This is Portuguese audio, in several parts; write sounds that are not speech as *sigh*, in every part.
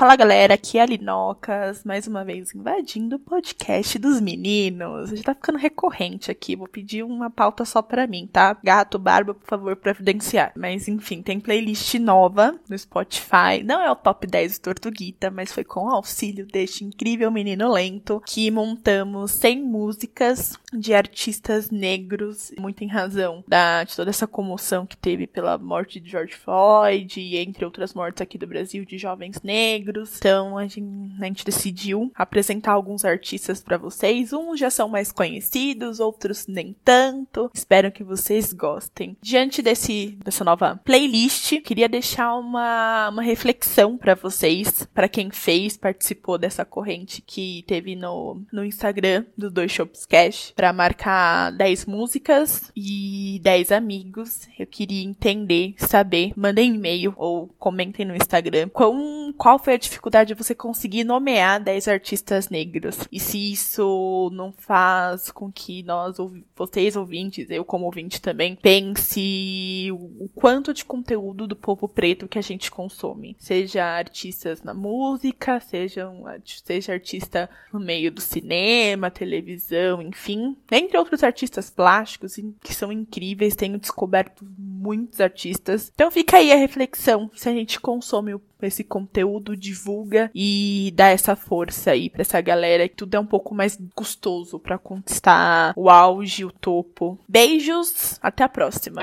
Fala galera, aqui é a Linocas, mais uma vez invadindo o podcast dos meninos. Já tá ficando recorrente aqui, vou pedir uma pauta só pra mim, tá? Gato, barba, por favor, providenciar. Mas enfim, tem playlist nova no Spotify. Não é o top 10 do Tortuguita, mas foi com o auxílio deste incrível menino lento que montamos 100 músicas de artistas negros, muito em razão da, de toda essa comoção que teve pela morte de George Floyd e entre outras mortes aqui do Brasil de jovens negros. Então a gente, a gente decidiu apresentar alguns artistas para vocês. Uns já são mais conhecidos, outros nem tanto. Espero que vocês gostem. Diante desse dessa nova playlist, queria deixar uma, uma reflexão para vocês, para quem fez, participou dessa corrente que teve no, no Instagram do Dois Shops Cash, para marcar 10 músicas e 10 amigos. Eu queria entender, saber, mandem e-mail ou comentem no Instagram qual, qual foi a dificuldade de você conseguir nomear 10 artistas negros. E se isso não faz com que nós, vocês ouvintes, eu como ouvinte também, pense o quanto de conteúdo do povo preto que a gente consome. Seja artistas na música, seja, seja artista no meio do cinema, televisão, enfim. Entre outros artistas plásticos que são incríveis, tenho descoberto muitos artistas. Então fica aí a reflexão se a gente consome esse conteúdo, divulga e dá essa força aí para essa galera que tudo é um pouco mais custoso para conquistar o auge, o topo. Beijos, até a próxima.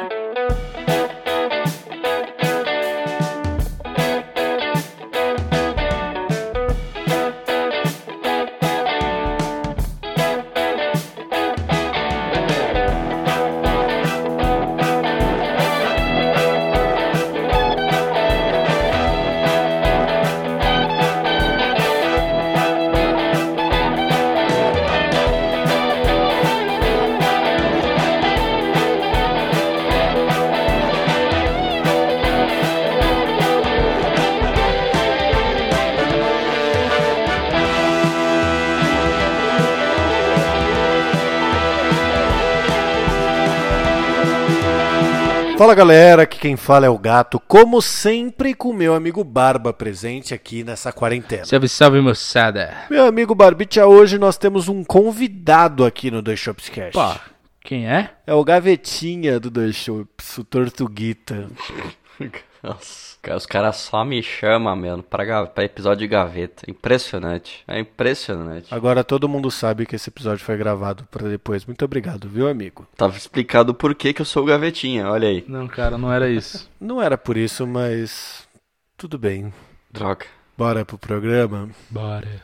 Fala galera, aqui quem fala é o Gato, como sempre com meu amigo Barba presente aqui nessa quarentena. Salve, salve moçada. Meu amigo Barbicha, hoje nós temos um convidado aqui no Dois Shops Cash. Pá, quem é? É o Gavetinha do Dois Shops, o Tortuguita. Nossa. Os caras só me chamam, mano, pra, pra episódio de gaveta. Impressionante. É impressionante. Agora todo mundo sabe que esse episódio foi gravado pra depois. Muito obrigado, viu, amigo? Tava explicado por que, que eu sou o gavetinha, olha aí. Não, cara, não era isso. *laughs* Não era por isso, mas. Tudo bem. Droga. Bora pro programa? Bora.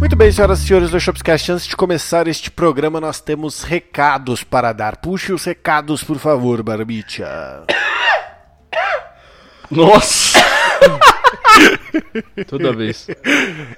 Muito bem, senhoras e senhores do Shopscast, antes de começar este programa, nós temos recados para dar. Puxe os recados, por favor, Barbicha. Nossa! *laughs* Toda vez.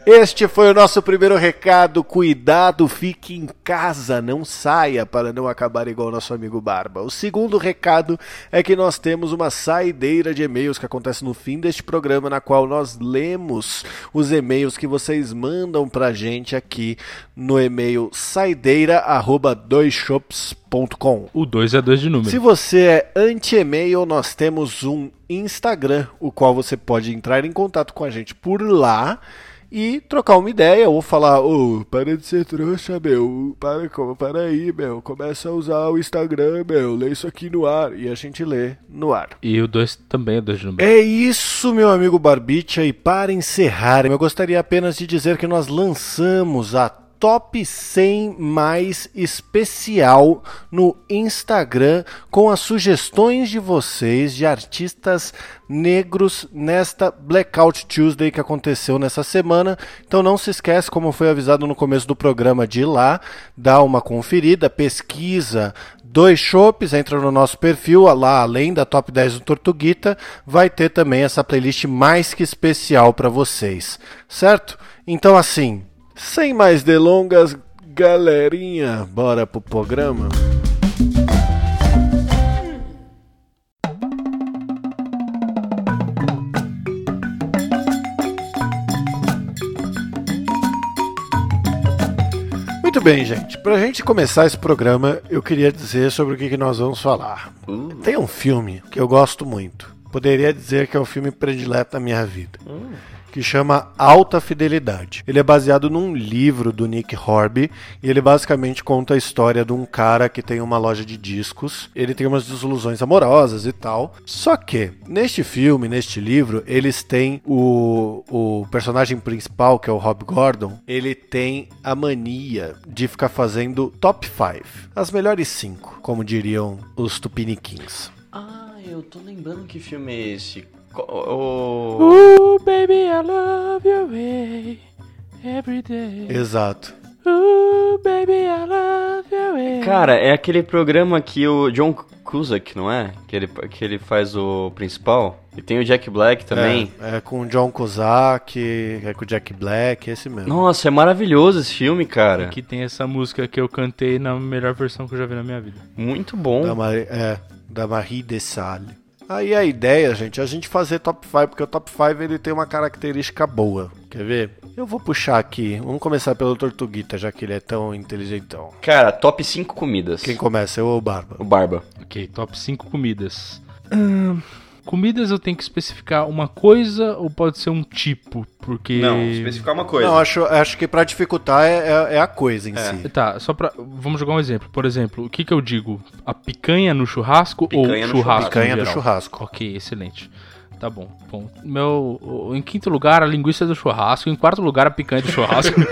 Este foi o nosso primeiro recado. Cuidado, fique em casa, não saia para não acabar igual nosso amigo Barba. O segundo recado é que nós temos uma saideira de e-mails que acontece no fim deste programa, na qual nós lemos os e-mails que vocês mandam pra gente aqui no e-mail saideira@doisshops.com. O 2 é 2 de número. Se você é anti-e-mail, nós temos um Instagram, o qual você pode entrar em contato com a gente por lá e trocar uma ideia ou falar, ô, oh, para de ser trouxa, meu, para, para aí, meu, começa a usar o Instagram, meu, lê isso aqui no ar e a gente lê no ar. E o 2 também é 2 de número. É isso, meu amigo Barbicha, e para encerrar, eu gostaria apenas de dizer que nós lançamos a top 100 mais especial no Instagram com as sugestões de vocês de artistas negros nesta Blackout Tuesday que aconteceu nessa semana. Então não se esquece, como foi avisado no começo do programa, de ir lá, dar uma conferida, pesquisa dois shops, entra no nosso perfil, lá além da top 10 do Tortuguita, vai ter também essa playlist mais que especial para vocês, certo? Então assim, sem mais delongas, galerinha, bora pro programa? Muito bem, gente. Pra gente começar esse programa, eu queria dizer sobre o que, que nós vamos falar. Uh, Tem um filme que eu gosto muito. Poderia dizer que é o filme predileto da minha vida. Que chama Alta Fidelidade. Ele é baseado num livro do Nick Horby e ele basicamente conta a história de um cara que tem uma loja de discos. Ele tem umas desilusões amorosas e tal. Só que, neste filme, neste livro, eles têm o, o personagem principal, que é o Rob Gordon, ele tem a mania de ficar fazendo top 5. As melhores 5, como diriam os Tupiniquins. Ah, eu tô lembrando que filme é esse. O... Ooh, baby, I love your way every day. Exato. Ooh, baby, I love your way. Cara, é aquele programa que o John Cusack, não é? Que ele, que ele faz o principal. E tem o Jack Black também. É, é com o John Cusack, é com o Jack Black, esse mesmo. Nossa, é maravilhoso esse filme, cara. Aqui tem essa música que eu cantei na melhor versão que eu já vi na minha vida. Muito bom. Da, Marie, é, da Marie de Sale. Aí a ideia, gente, é a gente fazer top 5, porque o top 5 ele tem uma característica boa. Quer ver? Eu vou puxar aqui. Vamos começar pelo Tortuguita, já que ele é tão inteligentão. Cara, top 5 comidas. Quem começa? Eu ou o Barba? O Barba. Ok, top 5 comidas. Ahn, comidas eu tenho que especificar uma coisa ou pode ser um tipo? Porque. uma coisa. Não, acho, acho que pra dificultar é, é- é a coisa em si. Tá, só pra. Vamos jogar um exemplo. Por exemplo, o que que eu digo? A picanha no churrasco Picanha ou no churrasco? Picanha no churrasco. Ok, excelente. Tá bom. bom. Meu, em quinto lugar, a linguiça do churrasco. Em quarto lugar, a picanha do churrasco. *laughs*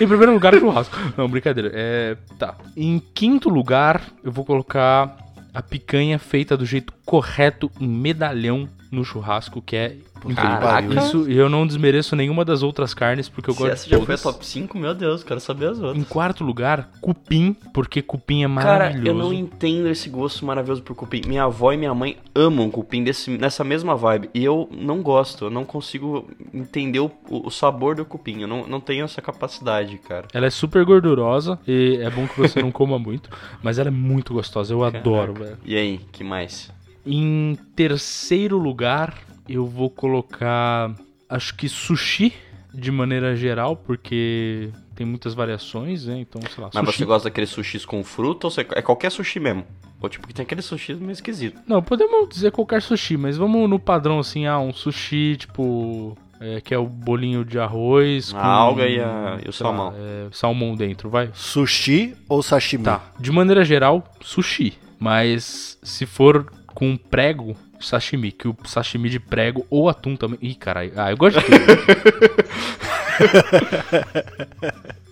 em primeiro lugar, o churrasco. Não, brincadeira. É, tá. Em quinto lugar, eu vou colocar a picanha feita do jeito correto em medalhão no churrasco, que é incrível. Caraca. Isso, e eu não desmereço nenhuma das outras carnes, porque eu Se gosto essa de já foi a todas. top 5, meu Deus, quero saber as Em outras. quarto lugar, cupim, porque cupim é Cara, maravilhoso. eu não entendo esse gosto maravilhoso por cupim. Minha avó e minha mãe amam cupim desse, nessa mesma vibe. E eu não gosto, eu não consigo entender o, o sabor do cupim. Eu não, não tenho essa capacidade, cara. Ela é super gordurosa e é bom que você não *laughs* coma muito, mas ela é muito gostosa, eu adoro, velho. E aí, que mais? Em terceiro lugar, eu vou colocar, acho que sushi de maneira geral, porque tem muitas variações, né? Então, sei lá, Mas sushi. você gosta daqueles sushis com fruta ou você... é qualquer sushi mesmo? Ou tipo, que tem aquele sushi meio esquisito. Não, podemos dizer qualquer sushi, mas vamos no padrão assim, ah, um sushi tipo é, que é o bolinho de arroz A alga e a- e o sei lá, salmão. é, salmão dentro, vai. Sushi ou sashimi? Tá. De maneira geral, sushi. Mas se for com prego, sashimi. Que o sashimi de prego ou atum também. Ih, caralho. Ah, eu gosto de tudo. *laughs*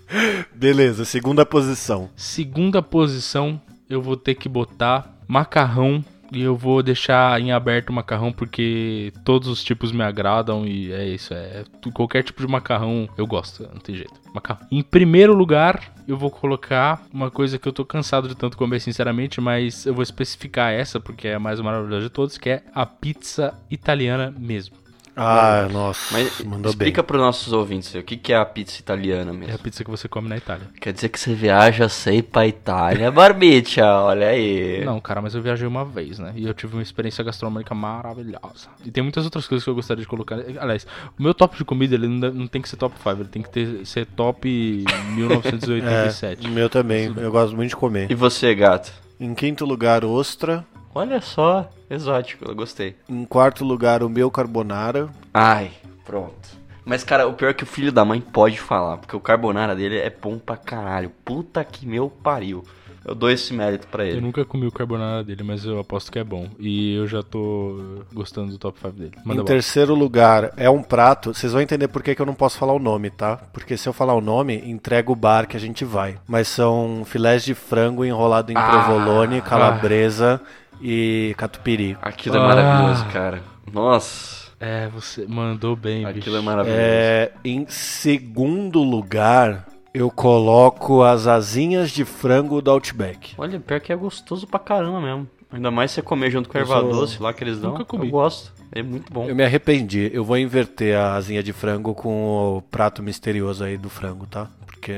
Beleza, segunda posição. Segunda posição, eu vou ter que botar macarrão. E eu vou deixar em aberto o macarrão porque todos os tipos me agradam e é isso. É, qualquer tipo de macarrão eu gosto, não tem jeito. Macarrão. Em primeiro lugar, eu vou colocar uma coisa que eu tô cansado de tanto comer, sinceramente, mas eu vou especificar essa porque é a mais maravilhosa de todos, que é a pizza italiana mesmo. Ah, nossa, Mas mandou explica bem. pros nossos ouvintes o que, que é a pizza italiana É a mesmo. pizza que você come na Itália. Quer dizer que você viaja sei pra Itália, *laughs* Barbicha, olha aí. Não, cara, mas eu viajei uma vez, né? E eu tive uma experiência gastronômica maravilhosa. E tem muitas outras coisas que eu gostaria de colocar. Aliás, o meu top de comida, ele não, tem que ser top 5, ele tem que ter, ser top *laughs* 1987. É, o meu também, eu gosto muito de comer. E você, gato? Em quinto lugar, ostra. Olha só, exótico, eu gostei. Em quarto lugar, o meu carbonara. Ai, pronto. Mas, cara, o pior é que o filho da mãe pode falar, porque o carbonara dele é bom pra caralho. Puta que meu pariu. Eu dou esse mérito pra Eu ele. nunca comi o carbonara dele, mas eu aposto que é bom. E eu já tô gostando do top 5 dele. Manda em bola. terceiro lugar, é um prato. Vocês vão entender por que, que eu não posso falar o nome, tá? Porque se eu falar o nome, entrega o bar que a gente vai. Mas são filés de frango enrolado em Ah, provolone, calabresa e catupiry. Aquilo é Ah. maravilhoso, cara. Nossa, É, você mandou bem, bicho. aquilo é maravilhoso. É, em segundo lugar, eu coloco as asinhas de frango do Outback. Olha, pior que é gostoso pra caramba mesmo. Ainda mais você comer junto com erva sou- doce lá que eles dão. Nunca comi. Eu gosto. É muito bom. Eu me arrependi. Eu vou inverter a asinha de frango com o prato misterioso aí do frango, tá? Porque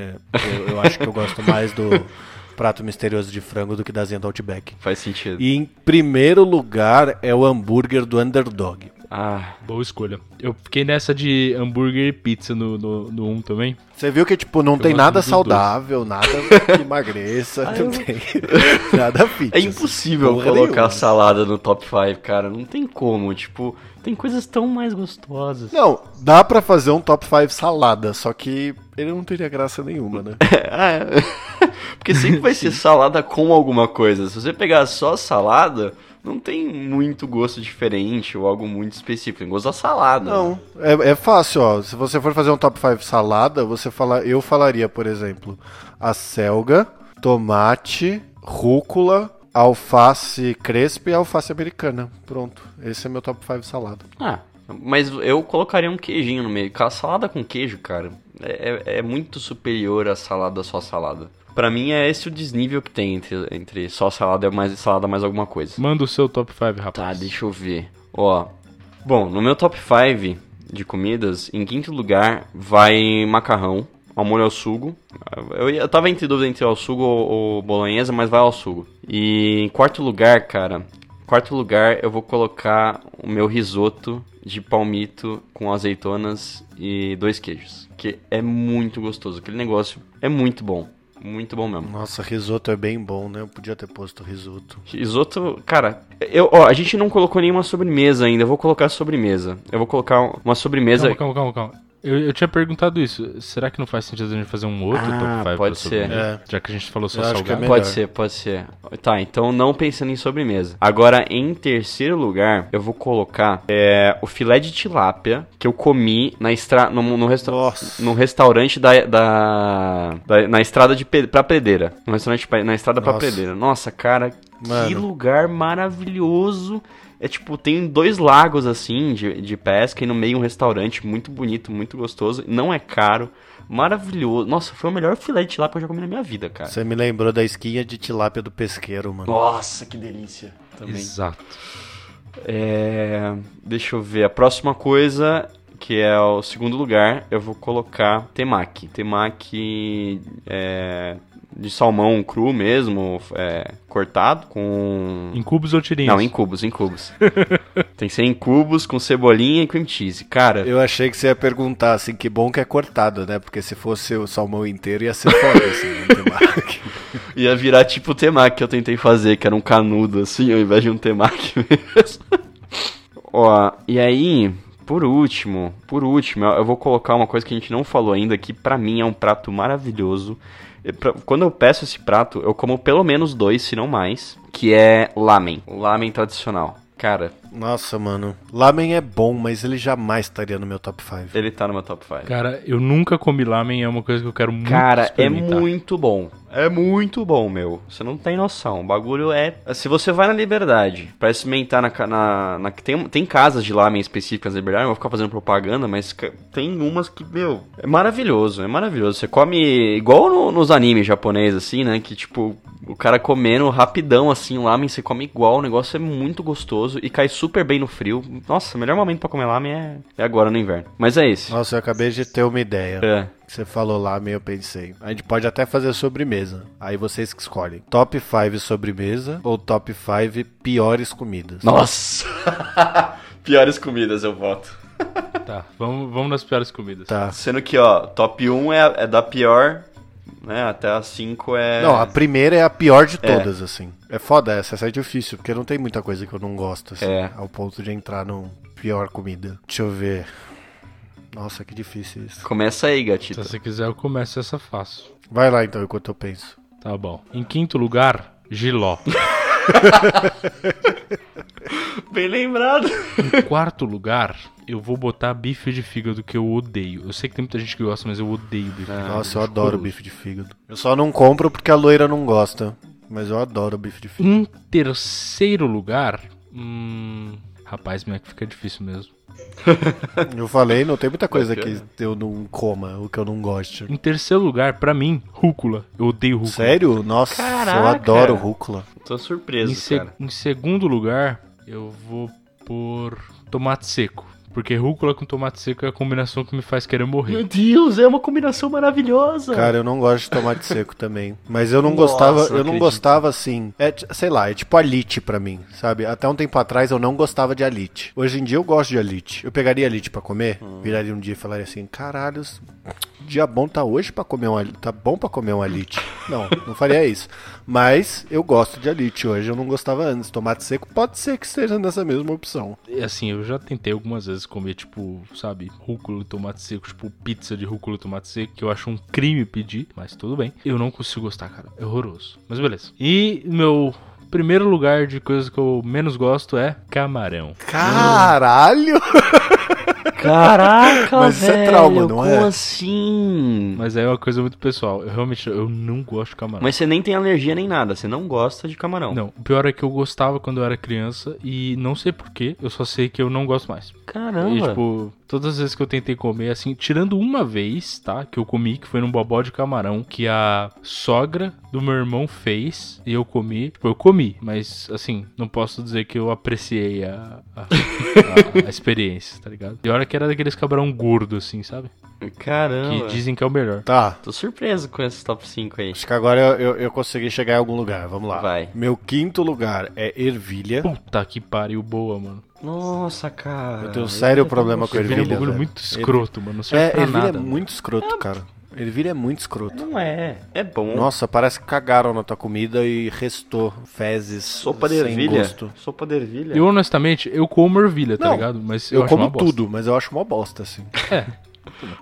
eu, eu acho que eu gosto mais do *laughs* prato misterioso de frango do que da asinha do Outback. Faz sentido. E em primeiro lugar é o hambúrguer do Underdog. Ah, Boa escolha. Eu fiquei nessa de hambúrguer e pizza no 1 no, no um também. Você viu que, tipo, não tem gosto nada saudável, nada que emagreça, *laughs* *laughs* não tem nada fit. é impossível Porra colocar nenhuma. salada no top 5, cara. Não tem como. Tipo, tem coisas tão mais gostosas. Não, dá pra fazer um top 5 salada, só que ele não teria graça nenhuma, né? Ah, *laughs* é. *laughs* Porque sempre vai ser salada com alguma coisa. Se você pegar só salada, não tem muito gosto diferente ou algo muito específico. Tem gosto da salada. Não, é, é fácil, ó. Se você for fazer um top 5 salada, você fala, eu falaria, por exemplo, a selga, tomate, rúcula, alface crespa e alface americana. Pronto, esse é meu top 5 salada. Ah, mas eu colocaria um queijinho no meio. Salada com queijo, cara, é, é- é muito superior à salada só salada. Pra mim é esse o desnível que tem entre, entre só salada e mais salada mais alguma coisa. Manda o seu top 5, Tá, rapaz. deixa eu ver. Ó. Bom, no meu top 5 de comidas, em quinto lugar vai macarrão ao molho ao sugo. Eu, eu tava entre dúvida entre ao sugo ou, ou bolonhesa, mas vai ao sugo. E em quarto lugar, cara, quarto lugar eu vou colocar o meu risoto de palmito com azeitonas e dois queijos, que é muito gostoso. Aquele negócio é muito bom, muito bom mesmo. Nossa, risoto é bem bom, né? Eu podia ter posto risoto. Risoto, cara, eu, ó, a gente não colocou nenhuma sobremesa ainda. Eu vou colocar sobremesa. Eu vou colocar uma sobremesa. Calma, calma, calma, calma. Eu, eu tinha perguntado isso. Será que não faz sentido a gente fazer um outro Ah, top 5 pode ser. É. Já que a gente falou só que é salgado. melhor. Pode ser, pode ser. Tá, então não pensando em sobremesa. Agora, em terceiro lugar, eu vou colocar é, o filé de tilápia que eu comi na estra no, no, resta Nossa. no restaurante da, da, da- na estrada de Pe- pra Predeira. No restaurante pa- na estrada pra Nossa. Predeira. Nossa, cara, que Mano. lugar maravilhoso. É tipo, tem dois lagos assim de, de pesca e no meio um restaurante muito bonito, muito gostoso. Não é caro, maravilhoso. Nossa, foi o melhor filé de tilápia que eu já comi na minha vida, cara. Você me lembrou da esquinha de tilápia do pesqueiro, mano. Nossa, que delícia. Também. Exato. É, deixa eu ver. A próxima coisa, que é o segundo lugar, eu vou colocar temaki. Temaki é, de salmão cru mesmo, é, cortado com... Em cubos ou tirinhas? Não, em cubos, em cubos. *laughs* Tem que ser em cubos com cebolinha e cream cheese. Cara, Eu achei que você ia perguntar, assim, que bom que é cortado, né? Porque se fosse o salmão inteiro ia ser foda, assim, não tem mais. ia virar tipo o temaki que eu tentei fazer, que era um canudo assim, ao invés de um temaki *laughs* mesmo. Ó, e aí, por último, por último, eu eu vou colocar uma coisa que a gente não falou ainda, que pra mim é um prato maravilhoso. Quando eu peço esse prato, eu como pelo menos dois, se não mais, que é lamen. Lamen tradicional. Cara, Nossa, mano. Lamen é bom, mas ele jamais estaria no meu top 5. ele tá no meu top 5. Cara, eu nunca comi lamen, é uma coisa que eu quero muito Cara, é muito bom. É muito bom, meu. Você não tem noção. O bagulho é. Se você vai na Liberdade pra experimentar na. na, na- tem, tem casas de lamen específicas na Liberdade, não vou ficar fazendo propaganda, mas tem umas que, meu. É maravilhoso, é maravilhoso. Você come igual no- nos animes japoneses, assim, né? Que tipo, o cara comendo rapidão assim o lamen, você come igual. O negócio é muito gostoso e cai super bem no frio. Nossa, o melhor momento pra comer lamen é, é agora no inverno. Mas é esse. Nossa, eu acabei de ter uma ideia. É. Você falou lamen, eu pensei. A gente pode até fazer sobremesa. Aí vocês que escolhem. Top 5 sobremesa ou top 5 piores comidas? Nossa! *laughs* Piores comidas eu voto. *laughs* Tá, vamos, vamos nas piores comidas. Tá. Sendo que, ó, top 1 é, é da pior, né? Até a 5 é. Não, a primeira é a pior de todas, assim. É foda essa, essa é difícil, porque não tem muita coisa que eu não gosto, assim, É. ao ponto de entrar no pior comida. Deixa eu ver. Nossa, que difícil isso. Começa aí, Se gatita. você quiser, eu começo essa fácil. Vai lá então, enquanto eu penso. Tá bom. Em quinto lugar, giló. *laughs* Bem lembrado. Em quarto lugar, eu vou botar bife de fígado, que eu odeio. Eu sei que tem muita gente que gosta, mas eu odeio bife de fígado. Nossa, eu adoro bife de fígado. Eu só não compro porque a loira não gosta. Mas eu adoro bife de fígado. Em terceiro lugar, hum... Rapaz, minha que fica difícil mesmo. *laughs* Eu falei, não tem muita coisa que eu não coma, o que eu não gosto. Em terceiro lugar, pra mim, rúcula. Eu odeio rúcula. Sério? Nossa, eu Caraca. adoro rúcula. Tô Em, surpreso, se- cara. em segundo lugar, eu vou por tomate seco. Porque rúcula com tomate seco é a combinação que me faz querer morrer. Meu Deus, é uma combinação maravilhosa. Cara, eu não gosto de tomate seco também. Mas eu não Nossa, gostava, não eu não acredito. gostava assim. É, sei lá, é tipo alite pra mim, sabe? Até um tempo atrás eu não gostava de alite. Hoje em dia eu gosto de alite. Eu pegaria alite pra comer, Hum. viraria um dia e falaria assim: "Caralho, dia bom tá hoje pra comer um alite, tá bom pra comer um alite". Não, não faria isso. Mas eu gosto de alite hoje, eu não gostava antes. Tomate seco pode ser que esteja nessa mesma opção. E assim, eu já tentei algumas vezes comer, tipo, sabe, rúcula e tomate seco, tipo, pizza de rúcula e tomate seco, que eu acho um crime pedir, mas tudo bem. Eu não consigo gostar, cara. É horroroso. Mas beleza. E meu primeiro lugar de coisas que eu menos gosto é camarão. Caralho! *laughs* Caraca, Mas isso é velho, trauma, não como é? assim? Mas aí é uma coisa muito pessoal. Eu realmente eu não gosto de camarão. Mas você nem tem alergia nem nada, você não gosta de camarão. Não, o pior é que eu gostava quando eu era criança e não sei porquê, eu só sei que eu não gosto mais. Caramba. E, tipo, todas as vezes que eu tentei comer, assim, tirando uma vez, tá? Que eu comi, que foi num bobó de camarão, que a sogra do meu irmão fez e eu comi. Tipo, eu comi, mas, assim, não posso dizer que eu apreciei a, a, a- a *laughs* experiência, tá ligado? E olha que era daqueles camarão gordo, assim, sabe? Caramba. Que dizem que é o melhor. Tá, Tô surpreso com esse top 5 aí. Acho que agora eu, eu, eu consegui chegar em algum lugar. Vamos lá. Vai. Meu quinto lugar é ervilha. Puta que pariu, boa, mano. Nossa, cara. Eu tenho um sério problema com Ervilha é um ervilha. bagulho velho. muito escroto, mano. Não serve É, pra ervilha nada. é muito escroto, cara. Ervilha é muito escroto. Não é. É bom. Nossa, parece que cagaram na tua comida e restou fezes Sopa de sem ervilha. gosto. Sopa de ervilha. Eu, honestamente, eu como ervilha, tá Não, ligado? Mas eu, Eu, acho como tudo, mas eu acho uma bosta, assim. É,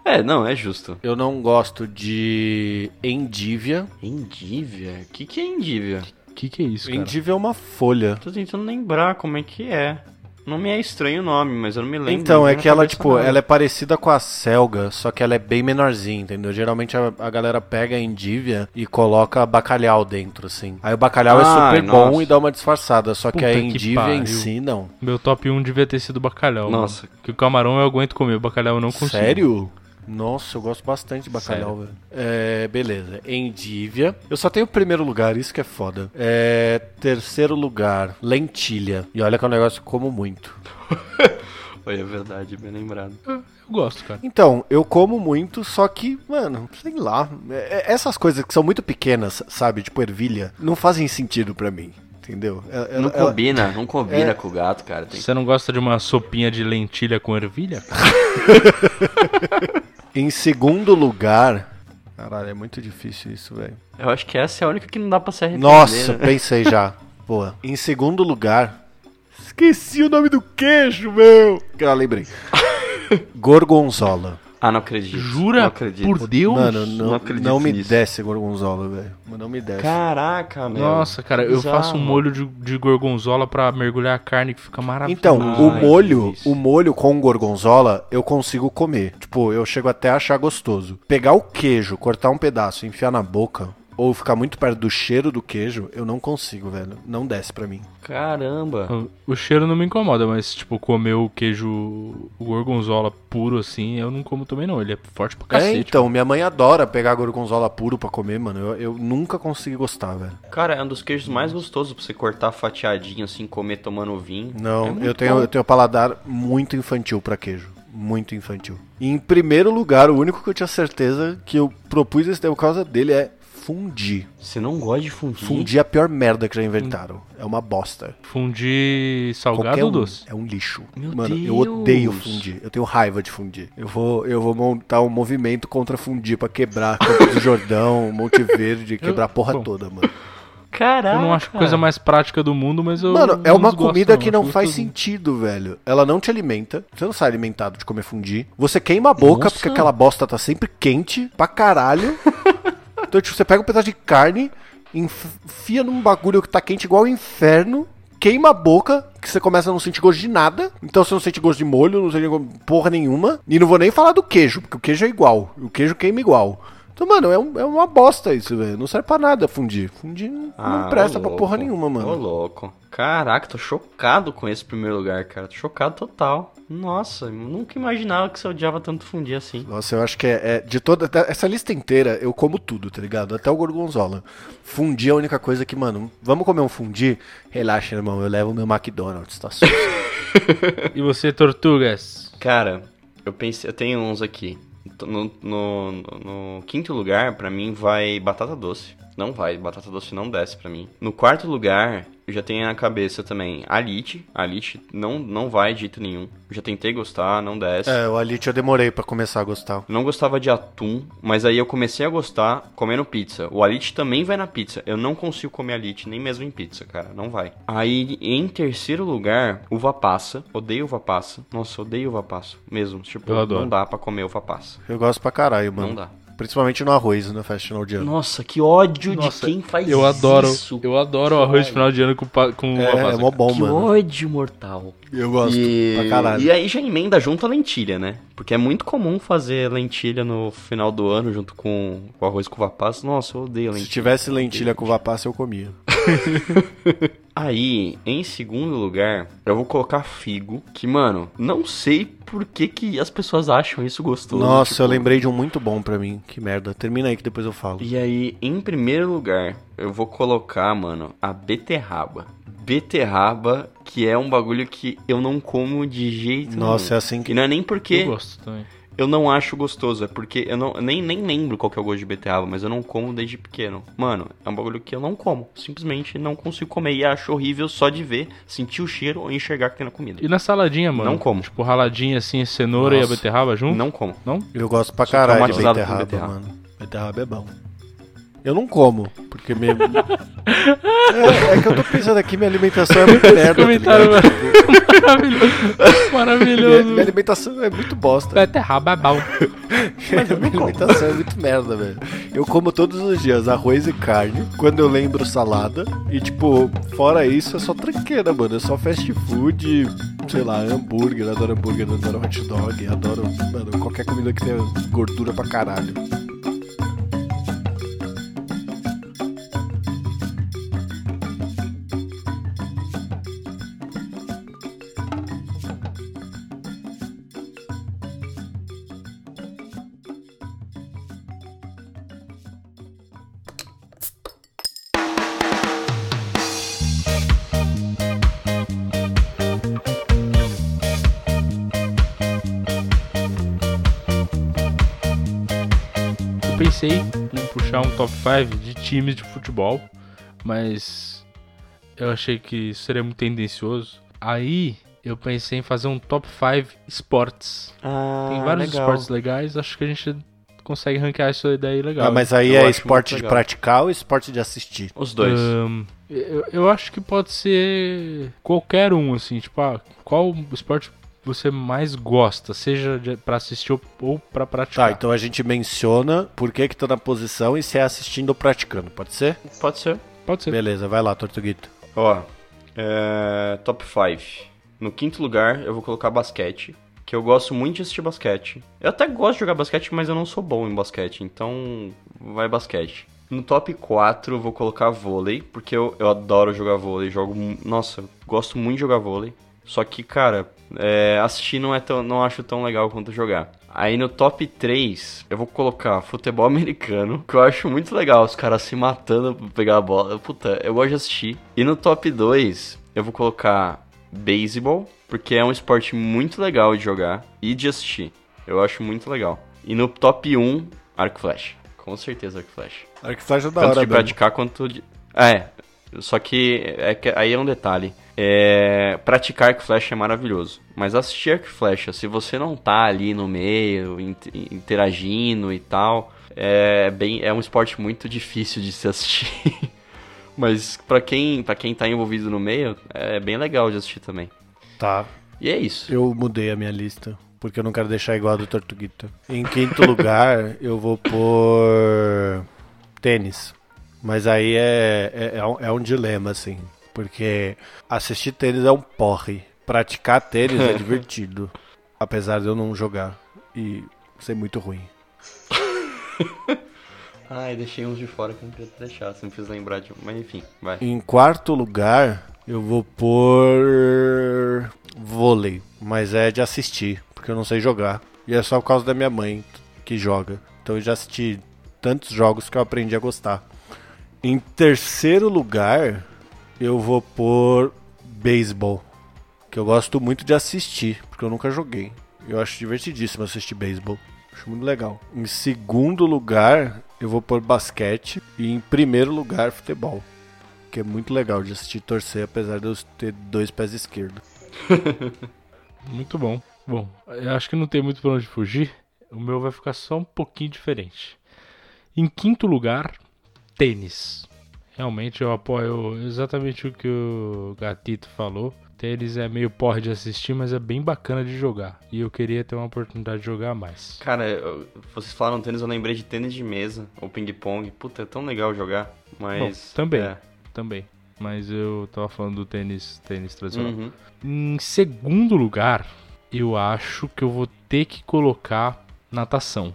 É, não, é justo. Eu não gosto de endívia. Endívia? O que, que é endívia? o que que é isso, cara? Endívia é uma folha. Tô tentando lembrar como é que é. Não me é estranho o nome, mas eu não me lembro. Então, é que ela, tipo, nada. ela é parecida com a selga, só que ela é bem menorzinha, entendeu? Geralmente a, a galera pega a endívia e coloca bacalhau dentro, assim. Aí o bacalhau é Ai, super bom nossa. e dá uma disfarçada, só que Puta a que endívia em pariu. si, não. Meu top 1 devia ter sido bacalhau. Nossa. Mano. Que o camarão eu aguento comer, o bacalhau eu não consigo. Sério? Nossa, eu gosto bastante de bacalhau, velho. É, beleza. Endívia. Eu só tenho o primeiro lugar, isso que é foda. É, terceiro lugar, lentilha. E olha que é um negócio que eu como muito. *laughs* Foi, é verdade, bem lembrado. Eu gosto, cara. Então, eu como muito, só que, mano, sei lá. é- é- essas coisas que são muito pequenas, sabe? Tipo ervilha, não fazem sentido pra mim. Entendeu? É- Ela- não ela- combina, não combina É. com o gato, cara. Tem... Você não gosta de uma sopinha de lentilha com ervilha? *laughs* Em segundo lugar. Caralho, é muito difícil isso, velho. Eu acho que essa é a única que não dá pra se arrepender. Nossa, né? pensei já. *laughs* Boa. Em segundo lugar. Esqueci o nome do queijo, meu! Que eu lembrei. *laughs* Gorgonzola. Ah, não acredito. Jura? Não acredito. Por Deus? Mano, não, não não, acredito me nisso. desce gorgonzola, velho. Não me desce. Caraca, meu. Nossa, cara, eu Bizarro. faço um molho de, de gorgonzola pra mergulhar a carne que fica maravilhoso. Então, o Ai, molho, delícia. o molho com gorgonzola, eu consigo comer. Tipo, eu chego até a achar gostoso. Pegar o queijo, cortar um pedaço, e enfiar na boca, ou ficar muito perto do cheiro do queijo, eu não consigo, velho. Não desce pra mim. Caramba. O- O cheiro não me incomoda, mas, tipo, comer o queijo o gorgonzola puro assim, eu não como também não. Ele é forte pra É, cacete. então, minha mãe adora pegar gorgonzola puro pra comer, mano. Eu, eu nunca consegui gostar, velho. Cara, é um dos queijos mais gostosos pra você cortar fatiadinho assim, comer tomando vinho. Não, É eu tenho, bom. eu tenho paladar muito infantil pra queijo. Muito infantil. E em primeiro lugar, o único que eu tinha certeza que eu propus esse tema por causa dele é fundir. Você não gosta de fundir? Fundir é a pior merda que já inventaram. É uma bosta. Fundir salgado Qualquer ou um doce? é um lixo. Meu Mano, eu Deus. odeio fundir. Eu tenho raiva de fundir. Eu vou, eu vou montar um movimento contra fundir pra quebrar Campo do Jordão, Monte Verde, quebrar a porra bom. toda, mano. Caraca. Eu não acho a coisa mais prática do mundo, mas eu. Mano, é uma comida que não faz sentido, velho. Ela não te alimenta. Você não sai alimentado de comer fundir. Você queima a boca Nossa. porque aquela bosta tá sempre quente pra caralho. *laughs* então, tipo, você pega um pedaço de carne, enfia num bagulho que tá quente igual o inferno, queima a boca, que você começa a não sentir gosto de nada. Então você não sente gosto de molho, não sente porra nenhuma. E não vou nem falar do queijo, porque o queijo é igual. O queijo queima igual. Então, mano, é, um- é uma bosta isso, velho. Não serve pra nada fundir. Fundir não, Ah, não presta ô pra porra nenhuma, Ô, mano. louco. Caraca, tô chocado com esse primeiro lugar, cara. Tô chocado total. Nossa, eu nunca imaginava que você odiava tanto fundir assim. Nossa, eu acho que é, é- de toda da- essa lista inteira, eu como tudo, tá ligado? Até o gorgonzola. Fundir é a única coisa que, mano, vamos comer um fundir? Relaxa, irmão, eu levo meu McDonald's, tá suave. *laughs* E você, Tortugas? Cara, eu pensei, eu tenho uns aqui. No, no, no quinto lugar, pra mim, vai batata doce. Não vai, batata doce não desce pra mim. No quarto lugar, eu já tenho na cabeça também Alite. Alite não, não vai de jeito nenhum. Eu já tentei gostar, não desce. É, o Alite eu demorei pra começar a gostar. Não gostava de atum, mas aí eu comecei a gostar comendo pizza. O Alite também vai na pizza. Eu não consigo comer Alite nem mesmo em pizza, cara. Não vai. Aí, em terceiro lugar, uva passa. Odeio uva passa. Nossa, odeio uva passa. Mesmo. Tipo, Eu adoro. não dá pra comer uva passa. Eu gosto pra caralho, mano. Não dá. Principalmente no arroz, no festa final de ano. Nossa, que ódio Nossa, de quem faz Eu adoro, isso. eu adoro o arroz de final de ano com, com É, é mó bom, que mano. ódio mortal. Eu gosto E... pra caralho. e aí já emenda junto a lentilha, né? Porque é muito comum fazer lentilha no final do ano junto com o arroz com uva passa. Nossa, eu odeio Se lentilha. tivesse lentilha com uva passa, eu comia. *laughs* Aí, em segundo lugar, eu vou colocar figo. Que, mano, não sei por que, que as pessoas acham isso gostoso. Nossa, tipo. eu lembrei de um muito bom pra mim. Que merda. Termina aí que depois eu falo. E aí, em primeiro lugar, eu vou colocar, mano, a beterraba. Beterraba, que é um bagulho que eu não como de jeito Nossa, é nenhum. assim que. E não é nem porque Eu gosto também. Eu não acho gostoso, é porque eu não, nem, nem lembro qual que é o gosto de beterraba, mas eu não como desde pequeno. Mano, é um bagulho que eu não como. Simplesmente não consigo comer e acho horrível só de ver, sentir o cheiro ou enxergar que tem na comida. E na saladinha, mano? Não como. Tipo, raladinha assim, cenoura e a Nossa. beterraba junto? Não como. Não? Eu gosto pra caralho de beterraba, beterraba. mano. Beterraba é bom. Eu não como, porque me... *laughs* é, é que eu tô pensando aqui, minha alimentação é muito merda. tá comentário ligado? maravilhoso. Minha, Maravilhoso. minha alimentação é muito bosta. É bom. *laughs* minha alimentação é muito merda, velho. Eu como todos os dias arroz e carne, quando eu lembro salada. E, tipo, fora isso, é só tranqueira, mano. É só fast food, sei lá, hambúrguer. Adoro hambúrguer, adoro hot dog, adoro, mano, qualquer comida que tenha gordura pra caralho. Puxar um top 5 de times de futebol, mas eu achei que isso seria muito tendencioso. Aí eu pensei em fazer um top 5 esportes. Ah, Tem vários legal. esportes legais, acho que a gente consegue ranquear isso daí legal. Ah, mas aí Eu é esporte de praticar ou esporte de assistir? Os dois. Ahn, eu, eu acho que pode ser qualquer um, assim, tipo, ah, qual esporte você mais gosta, seja de, pra assistir ou, pra praticar. Tá, então a gente menciona por que que tá na posição e se é assistindo ou praticando, pode ser? Pode ser. Pode ser. Beleza, vai lá, Tortuguito. Ó, é, top 5. No quinto lugar, eu vou colocar basquete. Que eu gosto muito de assistir basquete. Eu até gosto de jogar basquete, mas eu não sou bom em basquete. Então, vai basquete. No top 4, eu vou colocar vôlei. Porque eu, eu adoro jogar vôlei. Jogo. Nossa, gosto muito de jogar vôlei. Só que, cara, é, assistir não, é tão, não acho tão legal quanto jogar. Aí no top 3, eu vou colocar futebol *laughs* americano, que eu acho muito legal, os caras se matando pra pegar a bola. Puta, eu gosto de assistir. E no top 2, eu vou colocar beisebol, porque é um esporte muito legal de jogar e de assistir. Eu acho muito legal. E no top 1, arco flecha. Com certeza arco flecha. Arco Flash é da Tanto hora de mesmo. praticar quanto de. É, só que, é que aí é um detalhe. É, praticar arco e flecha é maravilhoso. Mas assistir arco e flecha, se você não tá ali no meio, int- interagindo e tal, é, bem, é um esporte muito difícil de se assistir. *laughs* Mas pra quem, pra quem tá envolvido no meio, é bem legal de assistir também. Tá, E é isso. eu mudei a minha lista, porque eu não quero deixar igual a do Tortuguito. Em quinto *laughs* lugar, eu vou pôr tênis. Mas aí é, é, é um, é um dilema, assim. Porque assistir tênis é um porre. Praticar tênis é *laughs* divertido. Apesar de eu não jogar. E ser muito ruim. *laughs* Ai, deixei uns de fora que eu não queria deixar, você me fez lembrar de um. Mas enfim, vai. Em quarto lugar, eu vou pôr vôlei, mas é de assistir, porque eu não sei jogar. E é só por causa da minha mãe que joga. Então eu já assisti tantos jogos que eu aprendi a gostar. Em terceiro lugar, eu vou pôr beisebol, que eu gosto muito de assistir, porque eu nunca joguei. Eu acho divertidíssimo assistir beisebol. Acho muito legal. Em segundo lugar, eu vou pôr basquete. E em primeiro lugar, futebol. Que é muito legal de assistir torcer, apesar de eu ter dois pés esquerdos. *laughs* Muito bom. Bom, eu acho que não tem muito pra onde fugir. O meu vai ficar só um pouquinho diferente. Em quinto lugar, tênis. Realmente eu apoio exatamente o que o Gatito falou. Tênis é meio porre de assistir, mas é bem bacana de jogar. E eu queria ter uma oportunidade de jogar mais. Cara, eu- vocês falaram tênis, eu lembrei de tênis de mesa, ou ping-pong. Puta, é tão legal jogar. Mas. Bom, também. é. Também. Mas eu tava falando do tênis, tênis tradicional. Uhum. Em segundo lugar, eu acho que eu vou ter que colocar natação.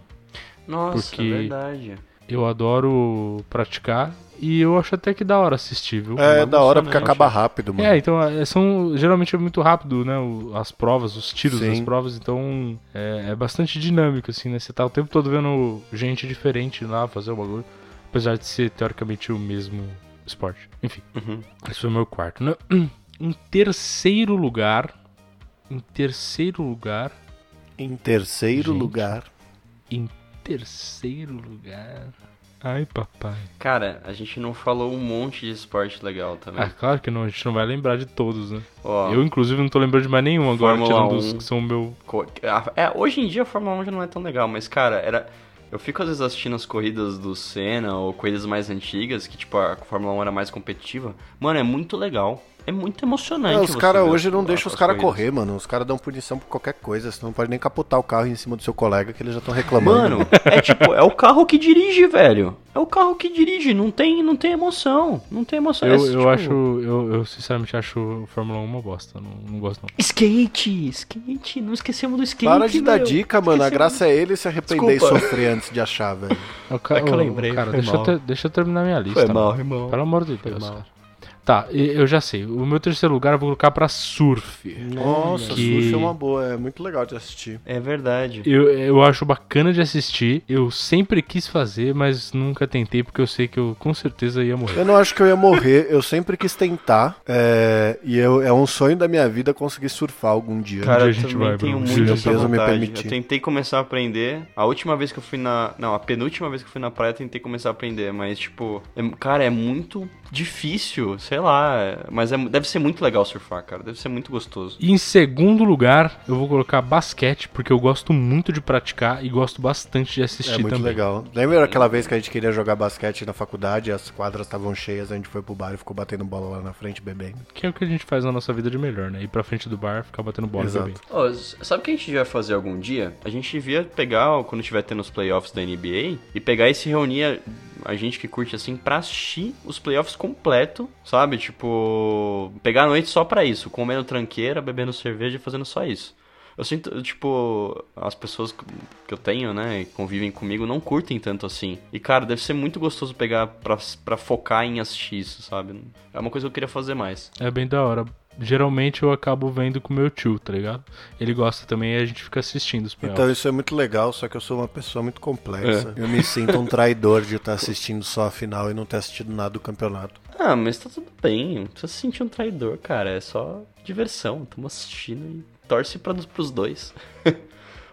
Nossa, Porque- é verdade. Eu adoro praticar e eu acho até que da hora assistir, viu? É, é da hora porque acaba rápido, mano. É, então é, são geralmente é muito rápido, né? as provas, os tiros Sim. das provas, então é, é bastante dinâmico, assim, né? Você tá o tempo todo vendo gente diferente lá fazer o bagulho, apesar de ser teoricamente o mesmo esporte. Enfim, Uhum. esse foi o meu quarto. né? *clears throat* Em terceiro lugar, em terceiro lugar, Em terceiro Gente. lugar, em terceiro lugar. Ai, papai. Cara, a gente não falou um monte de esporte legal também. Ah, claro que não, a gente não vai lembrar de todos, né? Ó, Eu, inclusive, não tô lembrando de mais nenhum agora, Fórmula tirando os 1. que são o meu. é, hoje em dia a Fórmula 1 já não é tão legal, mas, cara, era. Eu fico às vezes assistindo as corridas do Senna ou corridas mais antigas, que tipo, a Fórmula 1 era mais competitiva. Mano, é muito legal. É muito emocionante. É, os caras hoje não deixam os as caras correr, mano. Os caras dão punição por qualquer coisa. Você não pode nem capotar o carro em cima do seu colega que eles já estão reclamando. Mano, é tipo, é o carro que dirige, velho. É o carro que dirige, não tem, não tem emoção. Não tem emoção. Eu, É, eu tipo, acho. Eu, eu sinceramente acho o Fórmula 1 uma bosta. Não, não gosto, não. Skate, skate, não esquecemos do skate. Para de dar meu. dica, mano. A Esquecemos. graça é ele se arrepender Desculpa. e sofrer antes de achar, velho. Ca- É que eu o- lembrei, Cara, foi deixa eu, ter- deixa eu terminar minha lista. Foi mal, mano. irmão. Pelo amor de Foi Deus. mal. cara. Tá, eu já sei. O meu terceiro lugar eu vou colocar pra surf. Nossa, Que- Sushi é uma boa. É muito legal de assistir. É verdade. Eu, eu acho bacana de assistir. Eu sempre quis fazer, mas nunca tentei porque eu sei que eu com certeza ia morrer. Eu não acho que eu ia morrer. Eu sempre quis tentar. é, E eu, é um sonho da minha vida conseguir surfar algum dia. Cara, dia eu a gente também vai, tenho muita Se essa o peso me vontade. permitir. Eu tentei começar a aprender. A última vez que eu fui na... Não, a penúltima vez que eu fui na praia eu tentei começar a aprender. Mas, tipo... é- Cara, é muito difícil. Sei lá. é- Mas é... deve ser muito legal surfar, cara. Deve ser muito gostoso. E em segundo lugar, eu vou colocar basquete, porque eu gosto muito de praticar e gosto bastante de assistir É muito também. legal. Lembra aquela vez que a gente queria jogar basquete na faculdade, as quadras estavam cheias, a gente foi pro bar e ficou batendo bola lá na frente bebendo. Que é o que a gente faz na nossa vida de melhor, né? Ir pra frente do bar, ficar batendo bola Exato. também. Ó, s- sabe o que a gente devia fazer algum dia? A gente devia pegar, quando tiver tendo os playoffs da NBA, e pegar e se reunir, a, gente que curte assim, pra assistir os playoffs completo, sabe? Tipo, pegar a noite só pra isso, comendo tranqueira, bebendo cerveja e fazendo só isso. Eu sinto, tipo, as pessoas que eu tenho, né, que convivem comigo, não curtem tanto assim. E, cara, deve ser muito gostoso pegar pra, pra focar em assistir isso, sabe? É uma coisa que eu queria fazer mais. É bem da hora. Geralmente eu acabo vendo com meu tio, tá ligado? Ele gosta também e a gente fica assistindo os playoffs. Então isso é muito legal, só que eu sou uma pessoa muito complexa. Eu me sinto um traidor de estar assistindo só a final e não ter assistido nada do campeonato. Ah, mas tá tudo bem. Não precisa se sentir um traidor, cara. É só diversão. Estamos assistindo e torce pra, pros dois. *laughs*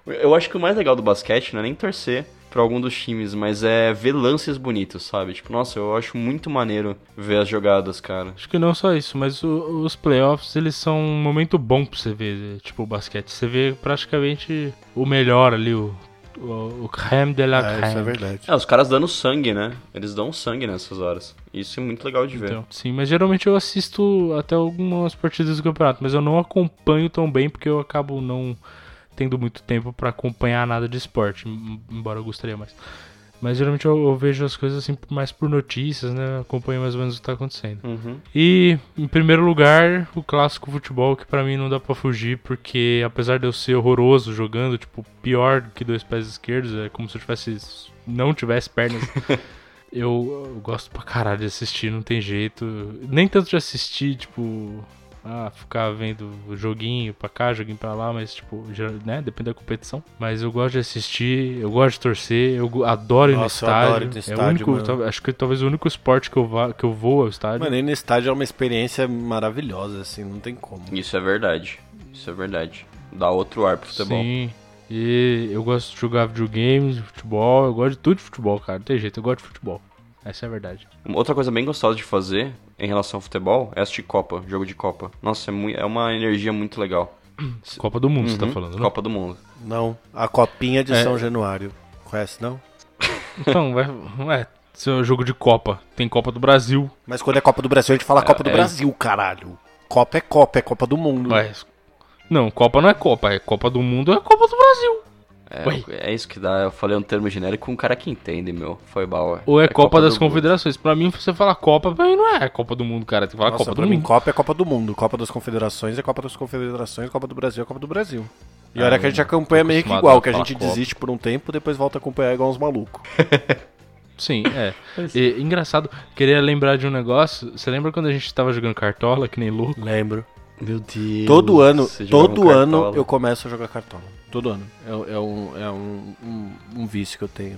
Eu acho que o mais legal do basquete não é nem torcer pra algum dos times, mas é ver lances bonitos, sabe? Tipo, nossa, eu acho muito maneiro ver as jogadas, cara. Acho que não só isso, mas o- os playoffs, eles são um momento bom pra você ver, tipo, o basquete. Você vê praticamente o melhor ali, o, o, o creme de la É, creme. isso é verdade. É, os caras dando sangue, né? Eles dão sangue nessas horas. Isso é muito legal de ver. Então, sim, mas geralmente eu assisto até algumas partidas do campeonato, mas eu não acompanho tão bem porque eu acabo não tendo muito tempo pra acompanhar nada de esporte, em- embora eu gostaria mais. Mas geralmente eu, eu vejo as coisas assim mais por notícias, né? Acompanho mais ou menos o que tá acontecendo. Uhum. E em primeiro lugar, o clássico futebol, que pra mim não dá pra fugir, porque apesar de eu ser horroroso jogando, tipo, pior que dois pés esquerdos, é como se eu tivesse não tivesse pernas. *laughs* eu, eu gosto pra caralho de assistir, não tem jeito. Nem tanto de assistir, tipo, ah, ficar vendo joguinho pra cá, joguinho pra lá, mas tipo, já, né, depende da competição. Mas eu gosto de assistir, eu gosto de torcer, eu adoro ir no Nossa, eu estádio. adoro ir no é estádio, o único, tal- acho que talvez o único esporte que eu, vá, que eu vou ao estádio. Mano, ir no estádio é uma experiência maravilhosa, assim, não tem como. Isso é verdade. Isso é verdade. Dá outro ar pro futebol. Sim. E eu gosto de jogar videogames, futebol, eu gosto de tudo de futebol, cara. Não tem jeito, eu gosto de futebol. Essa é a verdade. Uma Outra coisa bem gostosa de fazer em relação ao futebol é assistir Copa, jogo de Copa. Nossa, é, mui- é uma energia muito legal. *clears throat* Copa do Mundo, você tá Uhum, falando, né? Copa do Mundo. Não, a copinha de É. São Januário. Conhece, não? *laughs* Então, vai, ué, seu jogo de Copa. Tem Copa do Brasil. Mas quando é Copa do Brasil, a gente fala Copa do é- Brasil, caralho. Copa é Copa, é Copa do Mundo. Ué, não, Copa não é Copa, é Copa do Mundo, é Copa do Brasil. É, é isso que dá. Eu falei um termo genérico com um cara que entende, meu. Foi bal. Ou é, Copa, das do Mundo. Confederações. Pra mim, você fala Copa, pra mim não é Copa do Mundo, cara. Tem que falar Nossa, Copa pra do mim, Mundo. Copa é Copa do Mundo. Copa das Confederações é Copa das Confederações, Copa do Brasil é Copa do Brasil. E olha Ah, que a gente acompanha meio que igual, que a gente Copa. desiste por um tempo, depois volta a acompanhar igual uns malucos. *laughs* Sim, é. E, engraçado, queria lembrar de um negócio. Você lembra quando a gente tava jogando cartola, que nem louco? Lembro. Meu Deus. Todo ano, todo ano Cartola. eu começo a jogar cartola. Todo ano. É, é um, é um, um, um vício que eu tenho.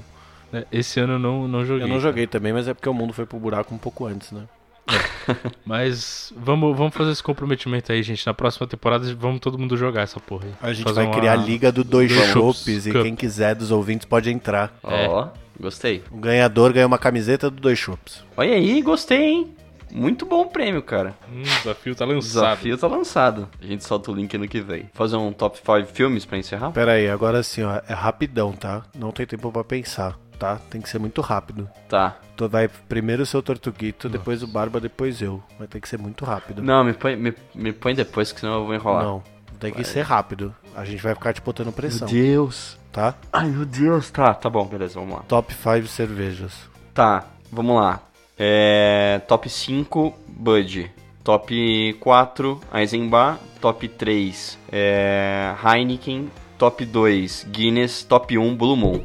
É, Esse ano eu não, não joguei. Eu não joguei também, mas é porque o mundo foi pro buraco um pouco antes, né? *laughs* Mas vamos, vamos fazer esse comprometimento aí, gente. Na próxima temporada vamos todo mundo jogar essa porra aí. A gente Fazer vai criar a Liga do Dois Chopes e Cup. quem quiser dos ouvintes pode entrar. Ó, gostei. O ganhador ganha uma camiseta do Dois Chopes. Olha aí, gostei, hein? Muito bom o prêmio, cara. Hum, desafio tá O lançado. desafio tá lançado. A gente solta o link ano que vem. Fazer um top 5 filmes pra encerrar? Pera aí, agora sim, ó, é rapidão, tá? Não tem tempo pra pensar, tá? Tem que ser muito rápido. Tá. Tu vai primeiro o seu Tortuguito, depois o Barba, depois eu. Vai ter que ser muito rápido. Não, me põe, me, me põe depois, que senão eu vou enrolar. Não, tem que ser rápido. A gente vai ficar te botando pressão, Deus. tá? Ai, meu Deus. Tá, tá bom, beleza, vamos lá. Top 5 cervejas. Tá, vamos lá. É, top 5, Bud. Top 4, Eisenbach. Top 3, é, Heineken. Top 2, Guinness. Top 1, Blue Moon.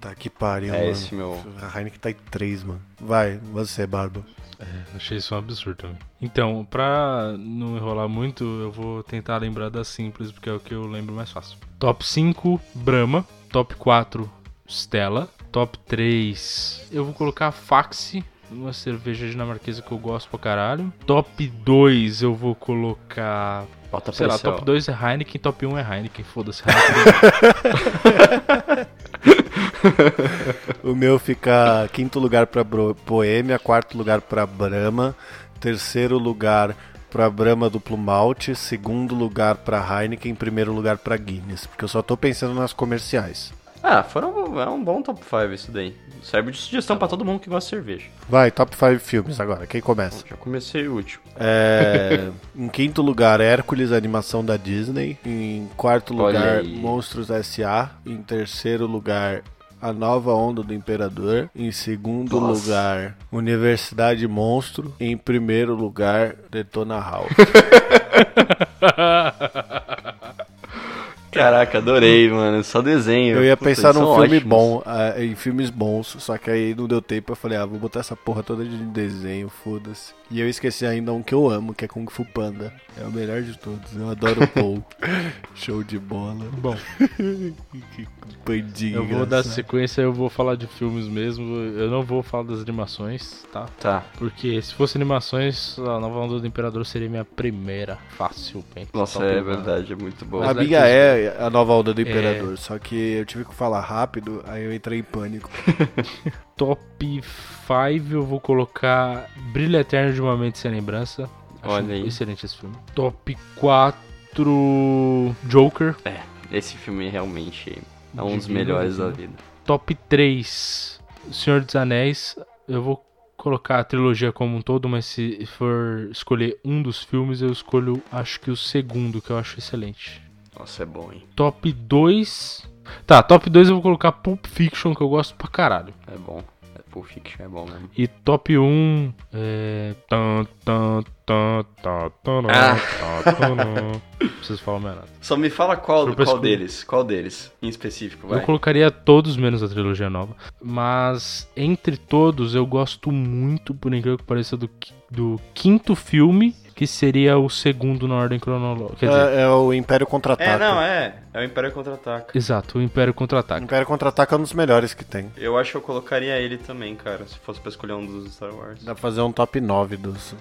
Tá que pariu, É mano. esse meu- A Heineken tá em 3, mano. Vai, você, Barba. Achei isso um absurdo também. Então, pra não enrolar muito, eu vou tentar lembrar das simples, porque é o que eu lembro mais fácil. Top 5, Brahma. Top 4, Stella. Top 3, eu vou colocar Faxi. Uma cerveja dinamarquesa que eu gosto pra caralho. Top 2, eu vou colocar. Bota Sei lá, pressão. top 2 é Heineken, top 1 é Heineken. Foda-se, *laughs* Heineken. O meu fica quinto lugar pra Boêmia, quarto lugar pra Brahma, terceiro lugar pra Brahma duplo malte, segundo lugar pra Heineken, primeiro lugar pra Guinness, porque eu só tô pensando nas comerciais. Ah, foram, é um bom top 5 isso daí. Serve de sugestão pra todo mundo que gosta de cerveja. Vai, top 5 filmes agora, quem começa? Já comecei o último. É, *laughs* em quinto lugar, Hércules, animação da Disney. Em quarto lugar. Monstros S.A. Em terceiro lugar, A Nova Onda do Imperador. Em segundo Nossa. lugar, Universidade Monstro. Em primeiro lugar, Detona House. *laughs* *laughs* Caraca, adorei, mano. Só desenho. Eu ia Puta, pensar num filme ótimos. bom, ah, em filmes bons, só que aí não deu tempo. Eu falei, ah, vou botar essa porra toda de desenho, foda-se. E eu esqueci ainda um que eu amo, que é Kung Fu Panda. É o melhor de todos. Eu adoro o Paul. *laughs* Show de bola. Bom, *laughs* Que pandinha. eu vou dar engraçada. sequência, eu vou falar de filmes mesmo. Eu não vou falar das animações, tá? Tá. Porque se fosse animações, a Nova Onda do Imperador seria minha primeira, facilmente. Nossa, Top é one. verdade, é muito bom. A minha é a nova onda do Imperador, É. só que eu tive que falar rápido, aí eu entrei em pânico. *laughs* Top 5 eu vou colocar Brilho Eterno de uma Mente Sem Lembrança. Acho Olha aí. excelente esse filme. Top 4 Joker. É, esse filme realmente é um dos melhores da vida. Top 3 Senhor dos Anéis. Eu vou colocar a trilogia como um todo, mas se for escolher um dos filmes, eu escolho acho que o segundo, que eu acho excelente. Nossa, é bom, hein? Top 2. Tá, top 2 eu vou colocar Pulp Fiction, que eu gosto pra caralho. É bom. É, Pulp Fiction é bom mesmo. E top 1 é. Tan, tan, tan, tan, tan, Ah. tan, tan, *laughs* preciso falar mais nada. Só me fala qual, pra qual deles. Qual deles, em específico, vai. Eu colocaria todos menos a trilogia nova. Mas entre todos, eu gosto muito, por incrível que pareça, do, do quinto filme que seria o segundo na ordem cronológica. Quer dizer, É, é o Império Contra-Ataca. É, não, é. É o Império Contra-Ataca. exato, o Império O Contra-Ataca. Império Contra-Ataca é um dos melhores que tem. Eu acho que eu colocaria ele também, cara, se fosse pra escolher um dos Star Wars. Dá pra fazer um top 9 dos.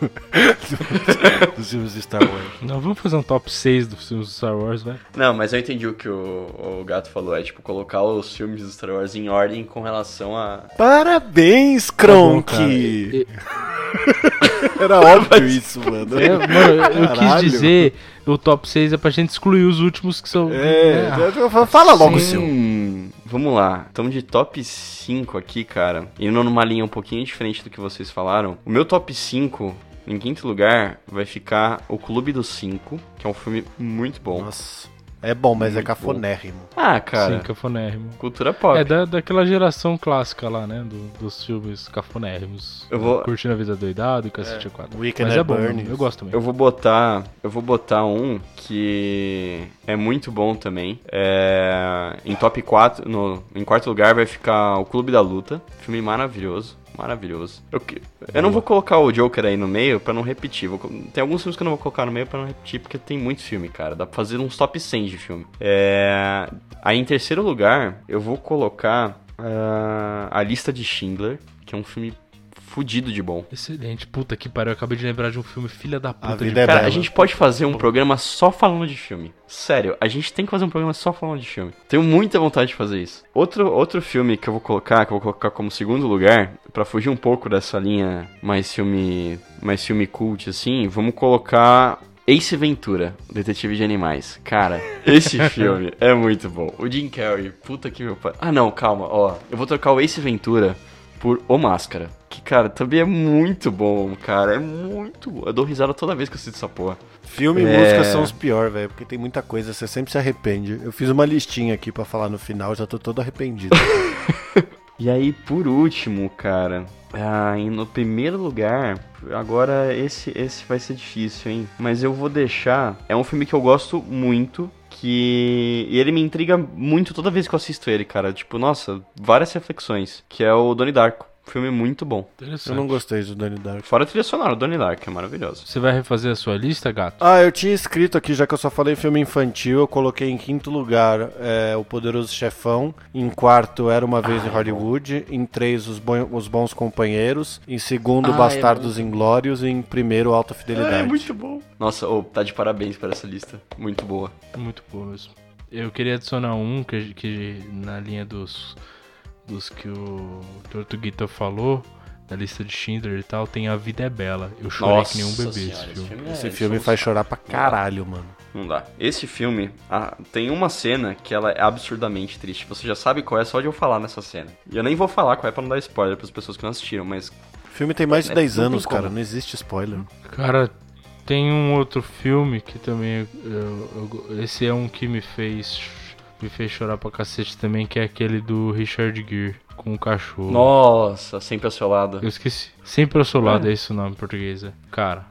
*laughs* dos filmes de Star Wars. Não, vamos fazer um top 6 dos filmes do Star Wars, vai. Não, mas eu entendi o que o, o Gato falou. É tipo colocar os filmes do Star Wars em ordem com relação a. Parabéns, Tá bom, Kronk! E- *laughs* Era óbvio isso, mano. É, mano, eu quis dizer, o top 6 é pra gente excluir os últimos que são. É, Ah, fala logo o sim. seu. Hum, vamos lá. Estamos de top 5 aqui, cara. Indo numa linha um pouquinho diferente do que vocês falaram. O meu top 5, em quinto lugar, vai ficar O Clube dos Cinco, que é um filme muito bom. Nossa. É bom, mas é Muito cafonérrimo. Ah, cara. Sim, cafonérrimo. Cultura pop. É da, daquela geração clássica lá, né? do- dos filmes cafonérrimos. Eu vou- Curtindo a vida doidado e cacete é. 4. Weekend Mas é bom, eu gosto também. Eu vou botar. Eu vou botar um que é muito bom também. É, em top 4, no, em quarto lugar vai ficar O Clube da Luta. Filme maravilhoso. Maravilhoso. Eu, eu não vou colocar o Joker aí no meio pra não repetir. Vou tem alguns filmes que eu não vou colocar no meio pra não repetir, porque tem muito filme, cara. Dá pra fazer uns top 100 de filme. É, aí em terceiro lugar, eu vou colocar ah, A Lista de Schindler, que é um filme fudido de bom. Excelente. Puta que pariu. Eu acabei de lembrar de um filme Filha da Puta. de vida é Cara, bela. a gente pode fazer um programa só falando de filme. Sério, a gente tem que fazer um programa só falando de filme. Tenho muita vontade de fazer isso. Outro, outro filme que eu vou colocar, que eu vou colocar como segundo lugar, pra fugir um pouco dessa linha mais filme, mais filme cult assim, vamos colocar Ace Ventura, Detetive de Animais. Cara, esse *laughs* filme é muito bom. O Jim Carrey, puta que meu pai. Ah, não, calma, ó. Eu vou trocar o Ace Ventura por O Máscara. Que, cara, também é muito bom, cara. É muito bom. Eu dou risada toda vez que eu assisto essa porra. Filme e É. música são os piores, velho, porque tem muita coisa, você sempre se arrepende. Eu fiz uma listinha aqui pra falar no final, já tô todo arrependido. *laughs* E aí, por último, cara, ah, e no primeiro lugar, agora esse, esse vai ser difícil, hein? Mas eu vou deixar. É um filme que eu gosto muito. Que. E ele me intriga muito toda vez que eu assisto ele, cara. Tipo, nossa, várias reflexões. Que é o Donnie Darko. Filme muito bom. Interessante. Eu não gostei do Donnie Darko. Fora a trilha sonora, o Donnie Darko é maravilhoso. Você vai refazer a sua lista, gato? Ah, eu tinha escrito aqui, já que eu só falei filme infantil, eu coloquei em quinto lugar é, O Poderoso Chefão, em quarto Era Uma Vez em Hollywood, em três Os, Bon- Os Bons Companheiros, em segundo Ah, é Bastardos Inglórios e em primeiro Alta Fidelidade. bom. Nossa, ô, tá de parabéns por essa lista. Muito boa. Muito boa mesmo. Eu queria adicionar um que, que na linha dos, dos que o Tortuguita falou, na lista de Schindler e tal, tem A Vida é Bela. Eu chorei Nossa que nem um bebê senhora, esse esse filme. filme, é- Esse filme faz chorar pra caralho, mano. Não dá. Esse filme ah, tem uma cena que ela é absurdamente triste. Você já sabe qual é só de eu falar nessa cena. E eu nem vou falar qual é pra não dar spoiler pras pessoas que não assistiram, mas. O filme tem mais de É, 10 não tem anos, cara, como. não existe spoiler. Cara, tem um outro filme que também. eu- eu- esse é um que me fez. Me fez chorar pra cacete também, que é aquele do Richard Gere com o cachorro. Nossa, sempre ao seu lado. Eu esqueci. Sempre ao seu lado, é esse o nome em português. é. Cara,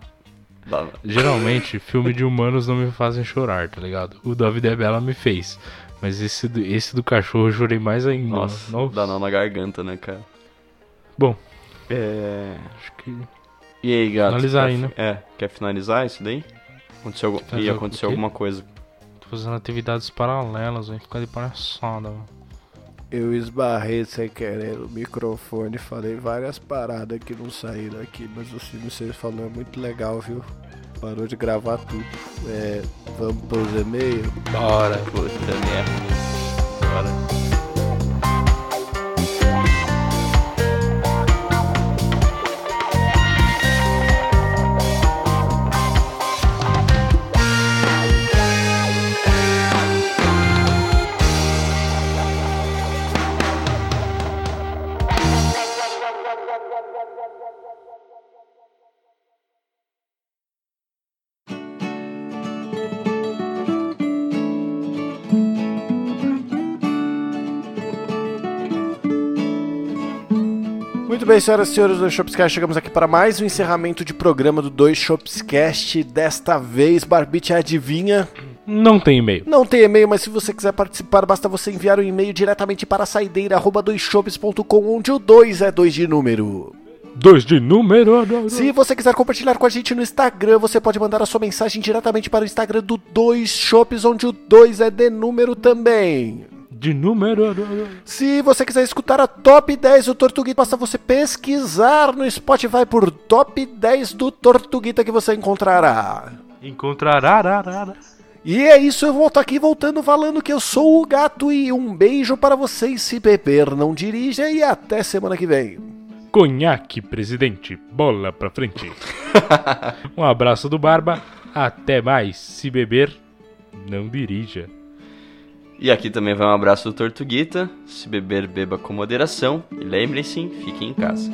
Dá- geralmente filme de humanos não me fazem chorar, tá ligado? O da Vida é Bela me fez. Mas esse do, esse do cachorro eu chorei mais ainda. Nossa, Nossa. dá nó na garganta, né, cara? Bom, É. acho que. E aí, gato? Finalizar aí, né? É, quer finalizar isso daí? Aconteceu, Finalizar o aconteceu quê? alguma coisa. Fazendo atividades paralelas, vai ficar de palhaçada, mano. Eu esbarrei sem querer no microfone, falei várias paradas que não saíram aqui, mas o filme que vocês falaram é muito legal, viu? Parou de gravar tudo. É, vamos pros e-mails? Bora. Puta merda. Bora. Muito bem, senhoras e senhores do Shopscast, chegamos aqui para mais um encerramento de programa do Dois Shopscast. Desta vez, Barbite adivinha. Não tem e-mail. Não tem e-mail, mas se você quiser participar, basta você enviar um e-mail diretamente para saideira.doisshops.com, onde o 2 é 2 de número. Dois de número. Se você quiser compartilhar com a gente no Instagram, você pode mandar a sua mensagem diretamente para o Instagram do Dois Shops, onde o 2 é de número também. De número. Se você quiser escutar a top 10 do Tortuguita, basta você pesquisar no Spotify por top 10 do Tortuguita que você encontrará. Encontrará. E é isso, eu volto aqui voltando falando que eu sou o gato e um beijo para vocês. Se beber, não dirija e até semana que vem. Conhaque, presidente. Bola pra frente. *laughs* um abraço do Barba. Até mais. Se beber, não dirija. E aqui também vai um abraço do Tortuguita. Se beber, beba com moderação. E lembrem-se, fiquem em casa.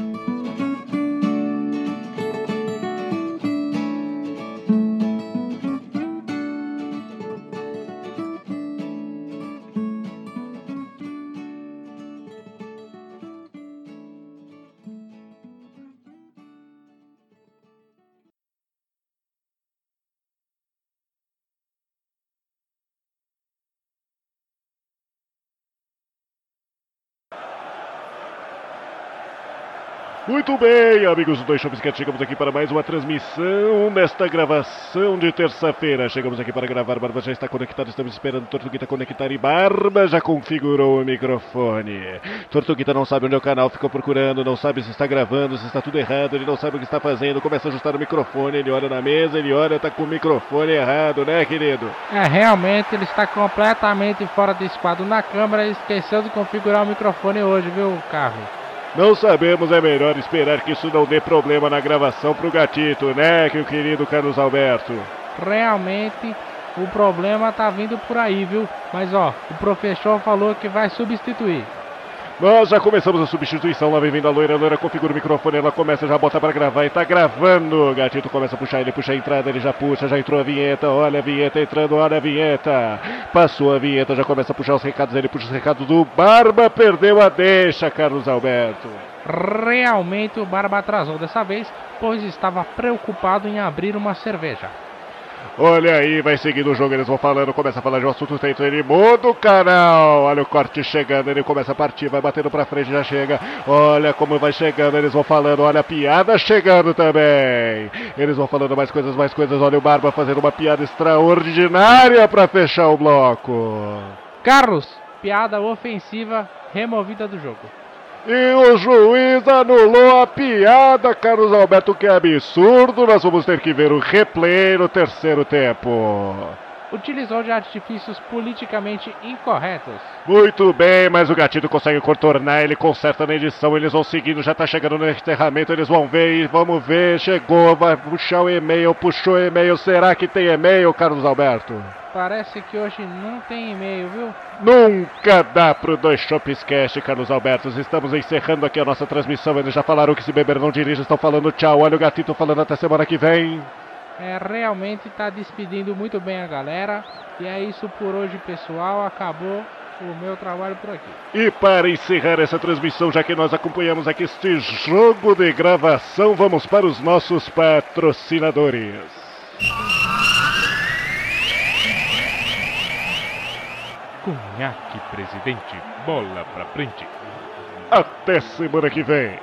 Muito bem, amigos do Dois Shopscat, chegamos aqui para mais uma transmissão nesta gravação de terça-feira. Chegamos aqui para gravar, Barba já está conectado, estamos esperando Tortuguita conectar e Barba já configurou o microfone. Tortuguita não sabe onde é o canal, ficou procurando, não sabe se está gravando, se está tudo errado, ele não sabe o que está fazendo, começa a ajustar o microfone, ele olha na mesa, ele olha, está com o microfone errado, né, querido? É, realmente ele está completamente fora de esquadro na câmera e esqueceu de configurar o microfone hoje, viu, Carlos? Não sabemos, é melhor esperar que isso não dê problema na gravação pro gatito, né, que o querido Carlos Alberto? Realmente o problema tá vindo por aí, viu? Mas ó, o professor falou que vai substituir. Nós já começamos a substituição, lá vem vindo a loira, a loira configura o microfone, ela começa, já bota para gravar e tá gravando. Gatito começa a puxar, ele puxa a entrada, ele já puxa, já entrou a vinheta, olha a vinheta entrando, olha a vinheta. Passou a vinheta, já começa a puxar os recados, ele puxa os recados do Barba, perdeu a deixa, Carlos Alberto. Realmente o Barba atrasou dessa vez, pois estava preocupado em abrir uma cerveja. Olha aí, vai seguindo o jogo, eles vão falando, começa a falar de um assunto feito, ele muda o canal. Olha o corte chegando, ele começa a partir, vai batendo pra frente, já chega. Olha como vai chegando, eles vão falando, olha a piada chegando também. Eles vão falando mais coisas, mais coisas. Olha o Barba fazendo uma piada extraordinária pra fechar o bloco. Carlos, piada ofensiva removida do jogo. E o juiz anulou a piada, Carlos Alberto, que absurdo. Nós vamos ter que ver o replay no terceiro tempo. Utilizou de artifícios politicamente incorretos. Muito bem, mas o gatito consegue contornar, ele conserta na edição, eles vão seguindo, já tá chegando no enterramento, eles vão ver e vamos ver, chegou, vai puxar o e-mail, puxou o e-mail, será que tem e-mail, Carlos Alberto? Parece que hoje não tem e-mail, viu? Nunca dá pro Dois Shops Cast, Carlos Alberto. Estamos encerrando aqui a nossa transmissão. Eles já falaram que se beber não dirige, estão falando tchau. Olha o gatito falando até semana que vem. É, realmente tá despedindo muito bem a galera. E é isso por hoje, pessoal. Acabou o meu trabalho por aqui. E para encerrar essa transmissão, já que nós acompanhamos aqui este jogo de gravação, vamos para os nossos patrocinadores. Conhaque, presidente. Bola pra frente. Até semana que vem.